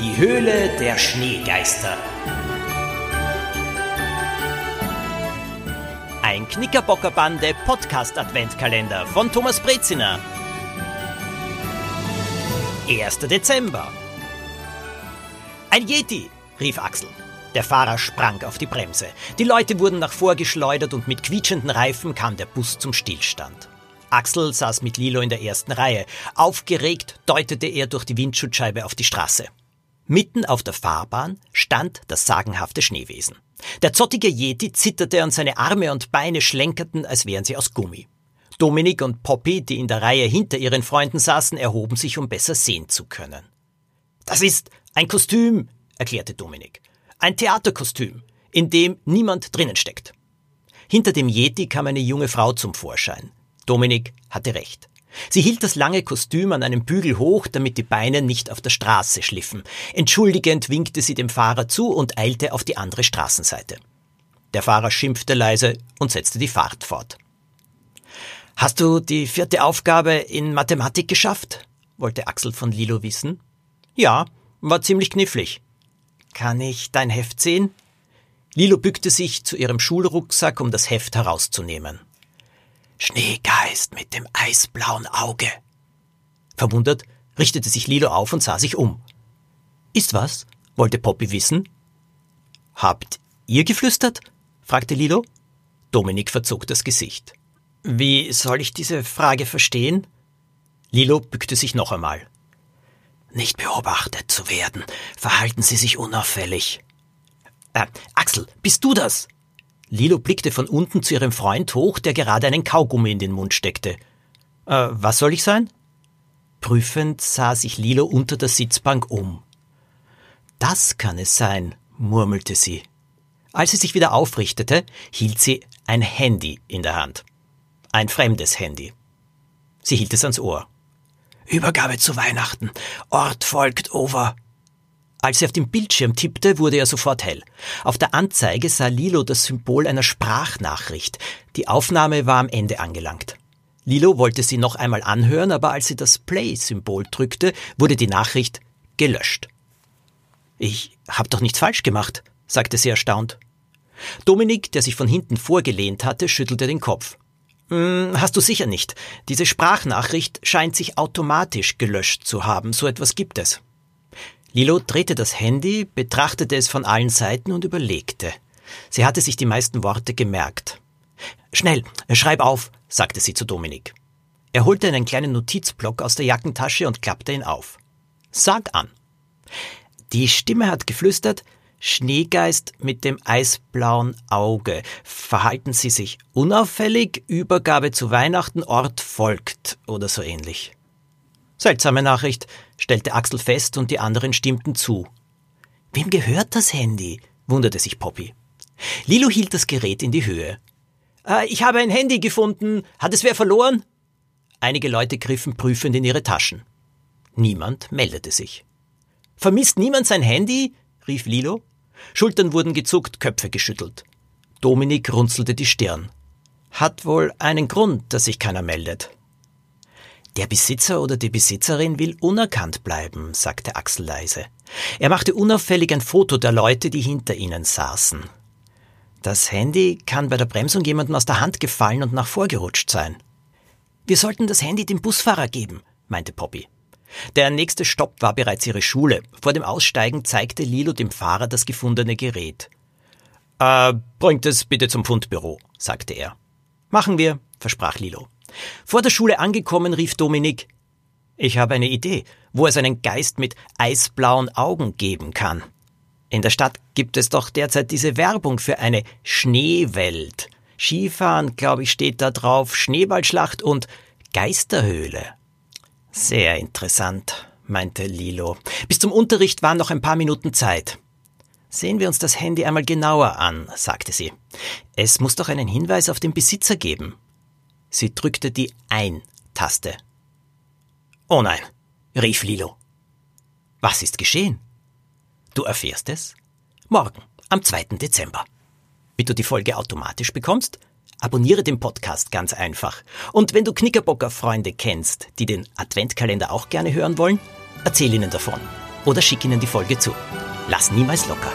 Die Höhle der Schneegeister. Ein Knickerbockerbande Podcast Adventkalender von Thomas Breziner. 1. Dezember. Ein Yeti, rief Axel. Der Fahrer sprang auf die Bremse. Die Leute wurden nach vorgeschleudert und mit quietschenden Reifen kam der Bus zum Stillstand. Axel saß mit Lilo in der ersten Reihe. Aufgeregt deutete er durch die Windschutzscheibe auf die Straße. Mitten auf der Fahrbahn stand das sagenhafte Schneewesen. Der zottige Yeti zitterte und seine Arme und Beine schlenkerten, als wären sie aus Gummi. Dominik und Poppy, die in der Reihe hinter ihren Freunden saßen, erhoben sich, um besser sehen zu können. Das ist ein Kostüm, erklärte Dominik. Ein Theaterkostüm, in dem niemand drinnen steckt. Hinter dem Yeti kam eine junge Frau zum Vorschein. Dominik hatte recht. Sie hielt das lange Kostüm an einem Bügel hoch, damit die Beine nicht auf der Straße schliffen. Entschuldigend winkte sie dem Fahrer zu und eilte auf die andere Straßenseite. Der Fahrer schimpfte leise und setzte die Fahrt fort. Hast du die vierte Aufgabe in Mathematik geschafft? wollte Axel von Lilo wissen. Ja, war ziemlich knifflig. Kann ich dein Heft sehen? Lilo bückte sich zu ihrem Schulrucksack, um das Heft herauszunehmen. Schneegeist mit dem eisblauen Auge. Verwundert richtete sich Lilo auf und sah sich um. Ist was? wollte Poppy wissen. Habt ihr geflüstert? fragte Lilo. Dominik verzog das Gesicht. Wie soll ich diese Frage verstehen? Lilo bückte sich noch einmal. Nicht beobachtet zu werden, verhalten Sie sich unauffällig. Äh, Axel, bist du das? Lilo blickte von unten zu ihrem Freund hoch, der gerade einen Kaugummi in den Mund steckte. Äh, was soll ich sein? Prüfend sah sich Lilo unter der Sitzbank um. Das kann es sein, murmelte sie. Als sie sich wieder aufrichtete, hielt sie ein Handy in der Hand. Ein fremdes Handy. Sie hielt es ans Ohr. Übergabe zu Weihnachten. Ort folgt over. Als sie auf dem Bildschirm tippte, wurde er sofort hell. Auf der Anzeige sah Lilo das Symbol einer Sprachnachricht. Die Aufnahme war am Ende angelangt. Lilo wollte sie noch einmal anhören, aber als sie das Play-Symbol drückte, wurde die Nachricht gelöscht. Ich hab doch nichts falsch gemacht, sagte sie erstaunt. Dominik, der sich von hinten vorgelehnt hatte, schüttelte den Kopf. Hm, hast du sicher nicht. Diese Sprachnachricht scheint sich automatisch gelöscht zu haben. So etwas gibt es. Lilo drehte das Handy, betrachtete es von allen Seiten und überlegte. Sie hatte sich die meisten Worte gemerkt. Schnell, schreib auf, sagte sie zu Dominik. Er holte einen kleinen Notizblock aus der Jackentasche und klappte ihn auf. Sag an. Die Stimme hat geflüstert, Schneegeist mit dem eisblauen Auge. Verhalten Sie sich unauffällig, Übergabe zu Weihnachten, Ort folgt oder so ähnlich. Seltsame Nachricht, stellte Axel fest und die anderen stimmten zu. Wem gehört das Handy? wunderte sich Poppy. Lilo hielt das Gerät in die Höhe. Äh, ich habe ein Handy gefunden. Hat es wer verloren? Einige Leute griffen prüfend in ihre Taschen. Niemand meldete sich. Vermisst niemand sein Handy? rief Lilo. Schultern wurden gezuckt, Köpfe geschüttelt. Dominik runzelte die Stirn. Hat wohl einen Grund, dass sich keiner meldet. Der Besitzer oder die Besitzerin will unerkannt bleiben, sagte Axel leise. Er machte unauffällig ein Foto der Leute, die hinter ihnen saßen. Das Handy kann bei der Bremsung jemandem aus der Hand gefallen und nach vorgerutscht sein. Wir sollten das Handy dem Busfahrer geben, meinte Poppy. Der nächste Stopp war bereits ihre Schule. Vor dem Aussteigen zeigte Lilo dem Fahrer das gefundene Gerät. Äh, bringt es bitte zum Fundbüro, sagte er. Machen wir, versprach Lilo. Vor der Schule angekommen, rief Dominik Ich habe eine Idee, wo es einen Geist mit eisblauen Augen geben kann. In der Stadt gibt es doch derzeit diese Werbung für eine Schneewelt. Skifahren, glaube ich, steht da drauf, Schneeballschlacht und Geisterhöhle. Sehr interessant, meinte Lilo. Bis zum Unterricht waren noch ein paar Minuten Zeit. Sehen wir uns das Handy einmal genauer an, sagte sie. Es muss doch einen Hinweis auf den Besitzer geben. Sie drückte die Ein-Taste. Oh nein, rief Lilo. Was ist geschehen? Du erfährst es morgen, am 2. Dezember. Wie du die Folge automatisch bekommst, abonniere den Podcast ganz einfach. Und wenn du Knickerbocker Freunde kennst, die den Adventkalender auch gerne hören wollen, erzähl ihnen davon. oder schick ihnen die Folge zu. Lass niemals locker.